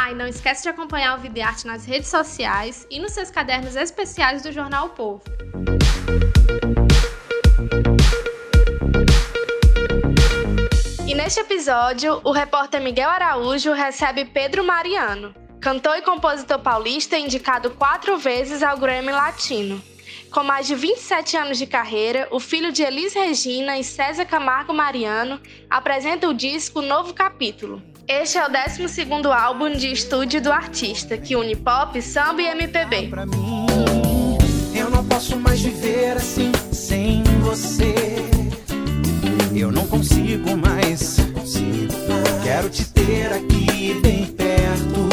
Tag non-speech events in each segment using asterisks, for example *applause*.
Ah, e não esquece de acompanhar o Vida e Arte nas redes sociais e nos seus cadernos especiais do jornal o Povo. E neste episódio, o repórter Miguel Araújo recebe Pedro Mariano, cantor e compositor paulista indicado quatro vezes ao Grammy Latino. Com mais de 27 anos de carreira, o filho de Elis Regina e César Camargo Mariano apresenta o disco Novo Capítulo. Este é o 12 álbum de estúdio do artista, que une pop, samba e MPB. Pra mim, eu não posso mais viver assim, sem você. Eu não consigo mais, quero te ter aqui bem perto.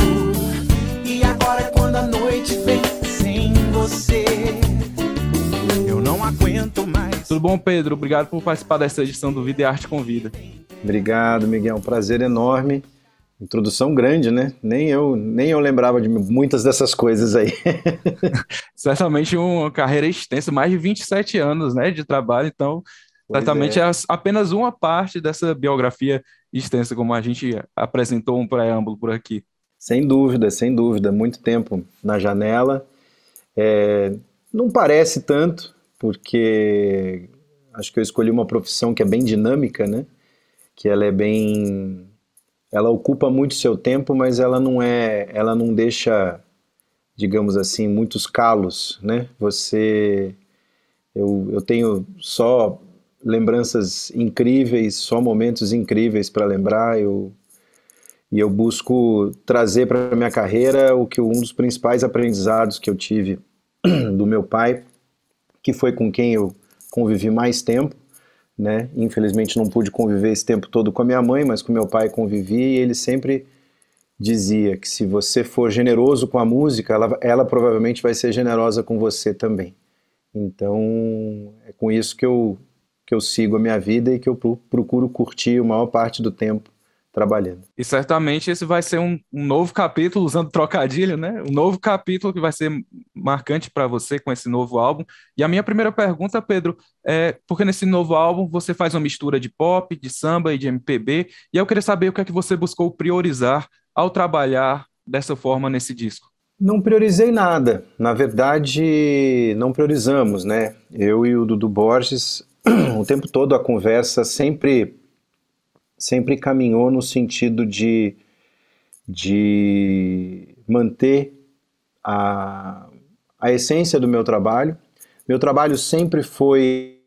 E agora é quando a noite vem sem você aguento mais. Tudo bom, Pedro? Obrigado por participar dessa edição do Vida e Arte com Vida. Obrigado, Miguel. Um prazer enorme. Introdução grande, né? Nem eu, nem eu lembrava de muitas dessas coisas aí. *laughs* Certamente uma carreira extensa, mais de 27 anos, né, de trabalho, então pois certamente é. é apenas uma parte dessa biografia extensa, como a gente apresentou um preâmbulo por aqui. Sem dúvida, sem dúvida. Muito tempo na janela. É, não parece tanto, porque acho que eu escolhi uma profissão que é bem dinâmica, né? Que ela é bem ela ocupa muito seu tempo, mas ela não é, ela não deixa, digamos assim, muitos calos, né? Você eu, eu tenho só lembranças incríveis, só momentos incríveis para lembrar. Eu e eu busco trazer para minha carreira o que um dos principais aprendizados que eu tive *clears throat* do meu pai, que foi com quem eu convivi mais tempo, né? Infelizmente não pude conviver esse tempo todo com a minha mãe, mas com meu pai convivi e ele sempre dizia que se você for generoso com a música, ela, ela provavelmente vai ser generosa com você também. Então é com isso que eu que eu sigo a minha vida e que eu procuro curtir a maior parte do tempo trabalhando. E certamente esse vai ser um, um, novo capítulo, usando trocadilho, né? Um novo capítulo que vai ser marcante para você com esse novo álbum. E a minha primeira pergunta, Pedro, é porque nesse novo álbum você faz uma mistura de pop, de samba e de MPB, e eu queria saber o que é que você buscou priorizar ao trabalhar dessa forma nesse disco. Não priorizei nada. Na verdade, não priorizamos, né? Eu e o Dudu Borges, *clears throat* o tempo todo a conversa sempre sempre caminhou no sentido de, de manter a, a essência do meu trabalho. Meu trabalho sempre foi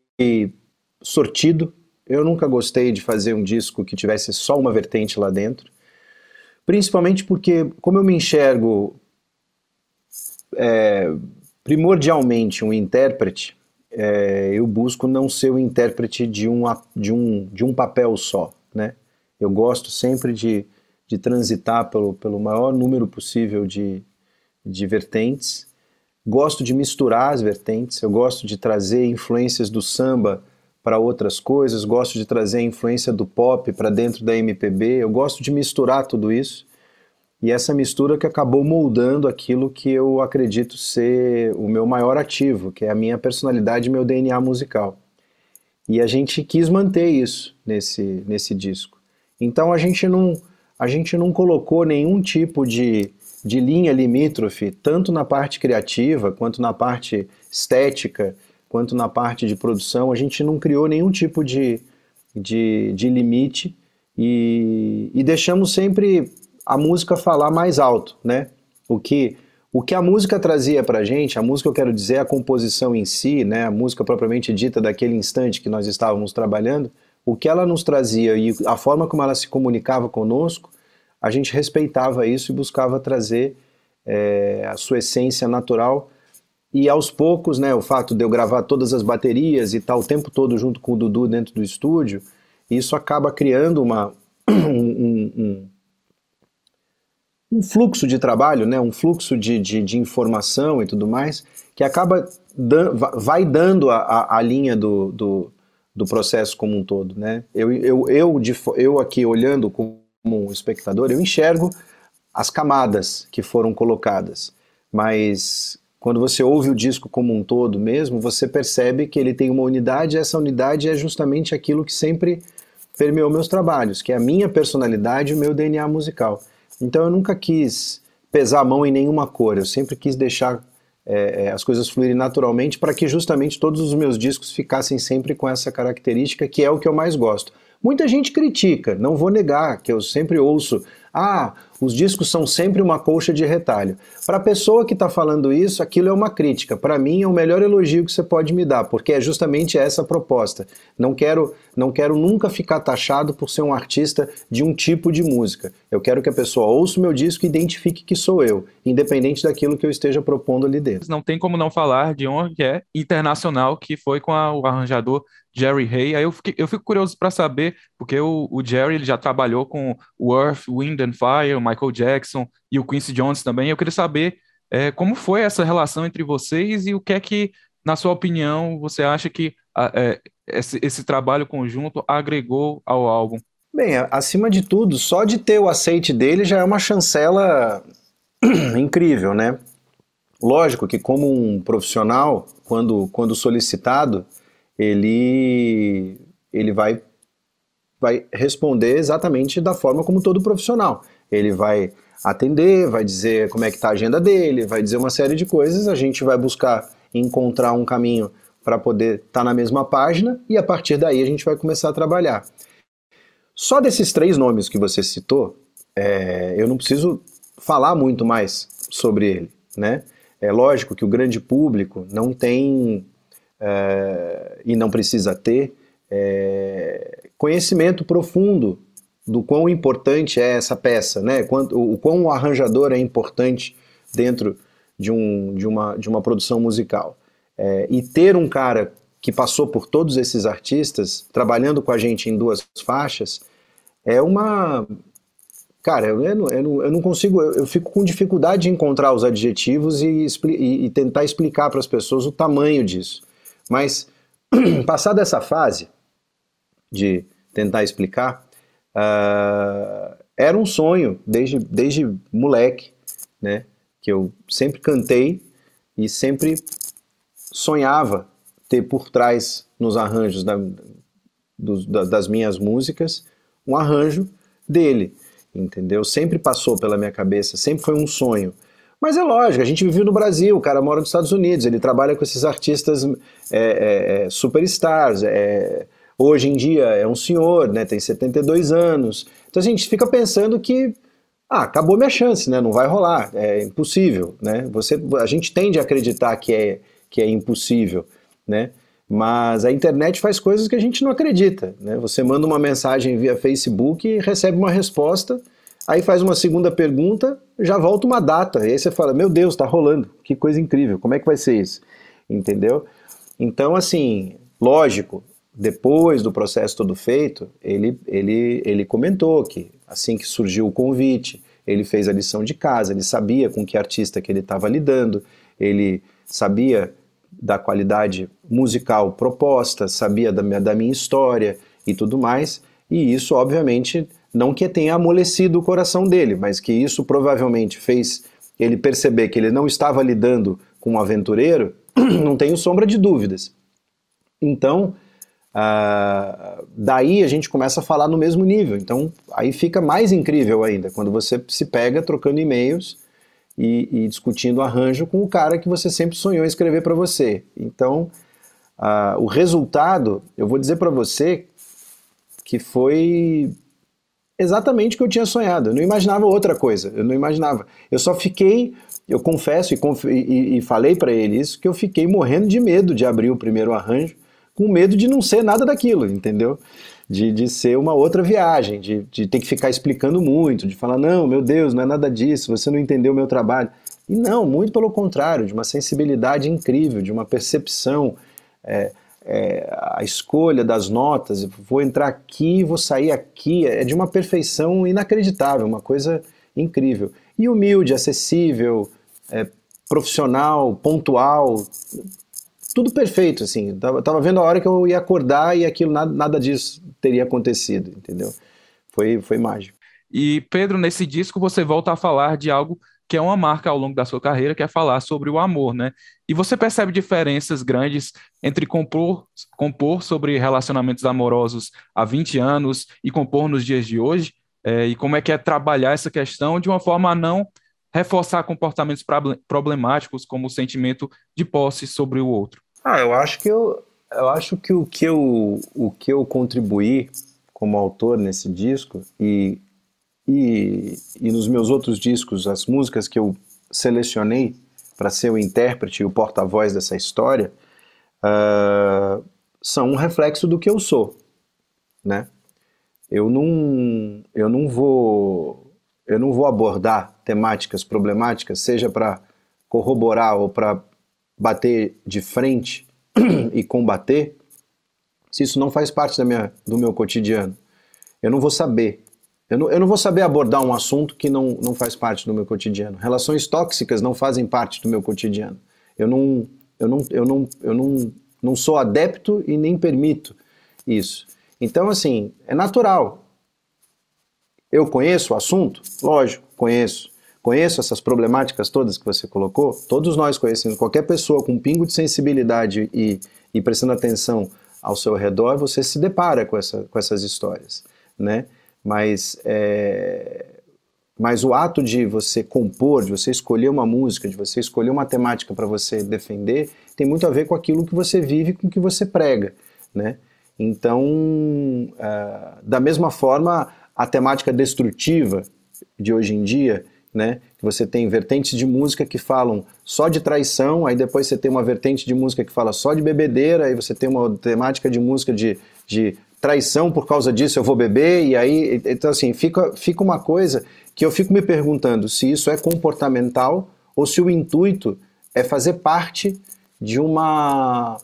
sortido. Eu nunca gostei de fazer um disco que tivesse só uma vertente lá dentro. Principalmente porque, como eu me enxergo é, primordialmente um intérprete, é, eu busco não ser o intérprete de um, de um, de um papel só né? Eu gosto sempre de, de transitar pelo, pelo maior número possível de, de vertentes. Gosto de misturar as vertentes, eu gosto de trazer influências do samba para outras coisas, gosto de trazer a influência do pop para dentro da MPB, eu gosto de misturar tudo isso. E essa mistura que acabou moldando aquilo que eu acredito ser o meu maior ativo, que é a minha personalidade e meu DNA musical. E a gente quis manter isso nesse, nesse disco. Então a gente não, a gente não colocou nenhum tipo de, de linha limítrofe, tanto na parte criativa, quanto na parte estética, quanto na parte de produção. A gente não criou nenhum tipo de, de, de limite e, e deixamos sempre a música falar mais alto, né? O que o que a música trazia para gente, a música eu quero dizer a composição em si, né, a música propriamente dita daquele instante que nós estávamos trabalhando, o que ela nos trazia e a forma como ela se comunicava conosco, a gente respeitava isso e buscava trazer é, a sua essência natural. E aos poucos, né, o fato de eu gravar todas as baterias e estar o tempo todo junto com o Dudu dentro do estúdio, isso acaba criando uma, *clears throat* um, um, um fluxo de trabalho, né, um fluxo de, de, de informação e tudo mais, que acaba dan vai dando a, a, linha do, do, do, processo como um todo. Né? Eu, eu, eu, eu aqui olhando como um espectador, eu enxergo as camadas que foram colocadas, mas quando você ouve o disco como um todo mesmo, você percebe que ele tem uma unidade e essa unidade é justamente aquilo que sempre permeou meus trabalhos, que é a minha personalidade e o meu DNA musical. Então eu nunca quis pesar a mão em nenhuma cor, eu sempre quis deixar é, é, as coisas fluírem naturalmente para que justamente todos os meus discos ficassem sempre com essa característica que é o que eu mais gosto. Muita gente critica, não vou negar, que eu sempre ouço ah, os discos são sempre uma colcha de retalho. Para a pessoa que está falando isso, aquilo é uma crítica. Para mim, é o melhor elogio que você pode me dar, porque é justamente essa a proposta. Não quero, não quero nunca ficar taxado por ser um artista de um tipo de música. Eu quero que a pessoa ouça o meu disco e identifique que sou eu, independente daquilo que eu esteja propondo ali dentro. Não tem como não falar de um que é internacional, que foi com a, o arranjador Jerry Hay. Aí eu, fiquei, eu fico curioso para saber, porque o, o, Jerry ele já trabalhou com o Earth, Wind and Fire, o Michael Jackson e o Quincy Jones também. Eu queria saber é, como foi essa relação entre vocês e o que é que, na sua opinião, você acha que é, esse, esse trabalho conjunto agregou ao álbum? Bem, acima de tudo, só de ter o aceite dele já é uma chancela *clears throat* incrível, né? Lógico que como um profissional, quando, quando solicitado, ele, ele vai, vai responder exatamente da forma como todo profissional. Ele vai atender, vai dizer como é que está a agenda dele, vai dizer uma série de coisas, a gente vai buscar encontrar um caminho para poder estar tá na mesma página e a partir daí a gente vai começar a trabalhar. Só desses três nomes que você citou, é, eu não preciso falar muito mais sobre ele, né? É lógico que o grande público não tem é, e não precisa ter é, conhecimento profundo do quão importante é essa peça, né? o, o quão o arranjador é importante dentro de, um, de, uma, de uma produção musical. É, e ter um cara que passou por todos esses artistas, trabalhando com a gente em duas faixas, é uma. Cara, eu, eu, não, eu não consigo, eu, eu, fico com dificuldade de encontrar os adjetivos e, e, e tentar explicar para as pessoas o tamanho disso. Mas, *clears throat* passada essa fase de tentar explicar, uh, era um sonho desde, desde moleque, né? Que eu sempre cantei e sempre sonhava ter por trás nos arranjos da, da, das minhas músicas um arranjo dele, entendeu? Sempre passou pela minha cabeça, sempre foi um sonho. Mas é lógico, a gente vive no Brasil, o cara mora nos Estados Unidos, ele trabalha com esses artistas é, é, é, superstars. É, hoje em dia é um senhor, né, tem 72 anos. Então a gente fica pensando que ah, acabou minha chance, né, não vai rolar, é impossível. Né? Você, a gente tende a acreditar que é, que é impossível, né? mas a internet faz coisas que a gente não acredita. Né? Você manda uma mensagem via Facebook e recebe uma resposta Aí faz uma segunda pergunta, já volta uma data. E aí você fala: Meu Deus, está rolando, que coisa incrível, como é que vai ser isso? Entendeu? Então, assim, lógico, depois do processo todo feito, ele, ele, ele comentou que assim que surgiu o convite, ele fez a lição de casa, ele sabia com que artista que ele estava lidando, ele sabia da qualidade musical proposta, sabia da minha, da minha história e tudo mais, e isso, obviamente, não que tenha amolecido o coração dele, mas que isso provavelmente fez ele perceber que ele não estava lidando com um aventureiro, *clears throat* não tenho sombra de dúvidas. Então, uh, daí a gente começa a falar no mesmo nível. Então, aí fica mais incrível ainda, quando você se pega trocando e-mails e, e discutindo arranjo com o cara que você sempre sonhou escrever para você. Então, uh, o resultado, eu vou dizer para você que foi exatamente o que eu tinha sonhado. Eu não imaginava outra coisa. Eu não imaginava. Eu só fiquei, eu confesso e, conf e, e falei para ele isso, que eu fiquei morrendo de medo de abrir o primeiro arranjo, com medo de não ser nada daquilo, entendeu? De, de ser uma outra viagem, de, de ter que ficar explicando muito, de falar, não, meu Deus, não é nada disso, você não entendeu o meu trabalho. E não, muito pelo contrário, de uma sensibilidade incrível, de uma percepção. É, é, a escolha das notas, vou entrar aqui, vou sair aqui, é de uma perfeição inacreditável, uma coisa incrível. E humilde, acessível, é, profissional, pontual, tudo perfeito, assim. Tava, tava vendo a hora que eu ia acordar e aquilo, nada, nada disso teria acontecido, entendeu? Foi, foi mágico. E, Pedro, nesse disco você volta a falar de algo que é uma marca ao longo da sua carreira, que é falar sobre o amor, né? E você percebe diferenças grandes entre compor, compor sobre relacionamentos amorosos há 20 anos e compor nos dias de hoje? É, e como é que é trabalhar essa questão de uma forma a não reforçar comportamentos problemáticos como o sentimento de posse sobre o outro? Ah, eu acho que eu, eu acho que o que eu, o que eu contribuí como autor nesse disco e, e, e nos meus outros discos, as músicas que eu selecionei para ser o intérprete e o porta-voz dessa história uh, são um reflexo do que eu sou, né? Eu não, eu não vou eu não vou abordar temáticas problemáticas, seja para corroborar ou para bater de frente *clears throat* e combater, se isso não faz parte da minha, do meu cotidiano. Eu não vou saber. Eu não, eu não vou saber abordar um assunto que não, não faz parte do meu cotidiano. Relações tóxicas não fazem parte do meu cotidiano. Eu não, eu não, eu não, eu não, não sou adepto e nem permito isso. Então, assim, é natural. Eu conheço o assunto? Lógico, conheço. Conheço essas problemáticas todas que você colocou? Todos nós conhecemos. Qualquer pessoa com um pingo de sensibilidade e, e prestando atenção ao seu redor, você se depara com, essa, com essas histórias, né? Mas, é, mas o ato de você compor, de você escolher uma música, de você escolher uma temática para você defender, tem muito a ver com aquilo que você vive, com o que você prega, né? Então, uh, da mesma forma, a temática destrutiva de hoje em dia né? Você tem vertentes de música que falam só de traição, aí depois você tem uma vertente de música que fala só de bebedeira, aí você tem uma temática de música de, de traição por causa disso eu vou beber, e aí, então assim, fica, fica uma coisa que eu fico me perguntando se isso é comportamental ou se o intuito é fazer parte de uma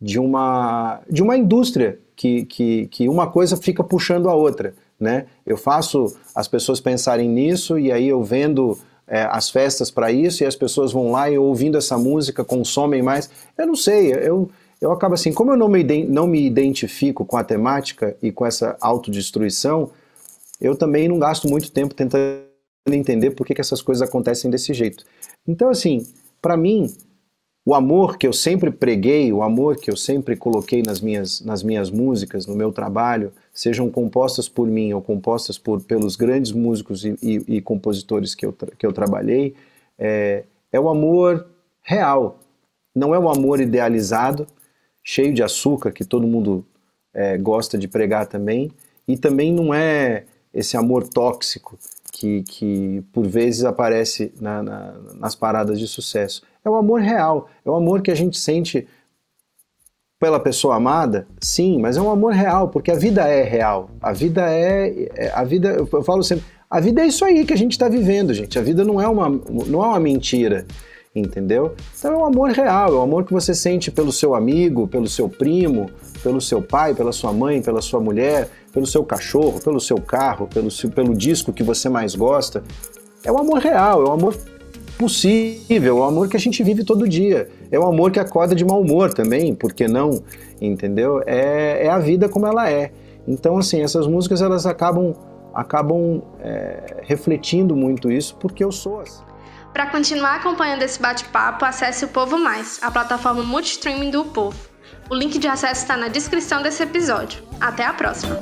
de uma de uma indústria que, que, que uma coisa fica puxando a outra né? Eu faço as pessoas pensarem nisso e aí eu vendo é, as festas para isso e as pessoas vão lá e ouvindo essa música consomem mais. Eu não sei, eu, eu acabo assim, como eu não me, não me identifico com a temática e com essa autodestruição, eu também não gasto muito tempo tentando entender por que, que essas coisas acontecem desse jeito. Então, assim, para mim, o amor que eu sempre preguei, o amor que eu sempre coloquei nas minhas, nas minhas músicas, no meu trabalho, sejam compostas por mim ou compostas por, pelos grandes músicos e, e, e compositores que eu, que eu trabalhei, é, é o amor real. Não é o amor idealizado, cheio de açúcar, que todo mundo é, gosta de pregar também, e também não é esse amor tóxico que, que por vezes aparece na, na, nas paradas de sucesso. É o amor real, é o amor que a gente sente pela pessoa amada, sim, mas é um amor real, porque a vida é real. A vida é, é a vida, eu falo sempre, a vida é isso aí que a gente está vivendo, gente. A vida não é uma, não é uma mentira, entendeu? Então é um amor real, é um amor que você sente pelo seu amigo, pelo seu primo, pelo seu pai, pela sua mãe, pela sua mulher, pelo seu cachorro, pelo seu carro, pelo, pelo disco que você mais gosta. É um amor real, é um amor possível, é um amor que a gente vive todo dia. É um amor que acorda de mau humor também, por que não? Entendeu? É, é a vida como ela é. Então, assim, essas músicas elas acabam, acabam é, refletindo muito isso, porque eu sou assim. Para continuar acompanhando esse bate-papo, acesse o Povo Mais, a plataforma multistreaming do Povo. O link de acesso está na descrição desse episódio. Até a próxima!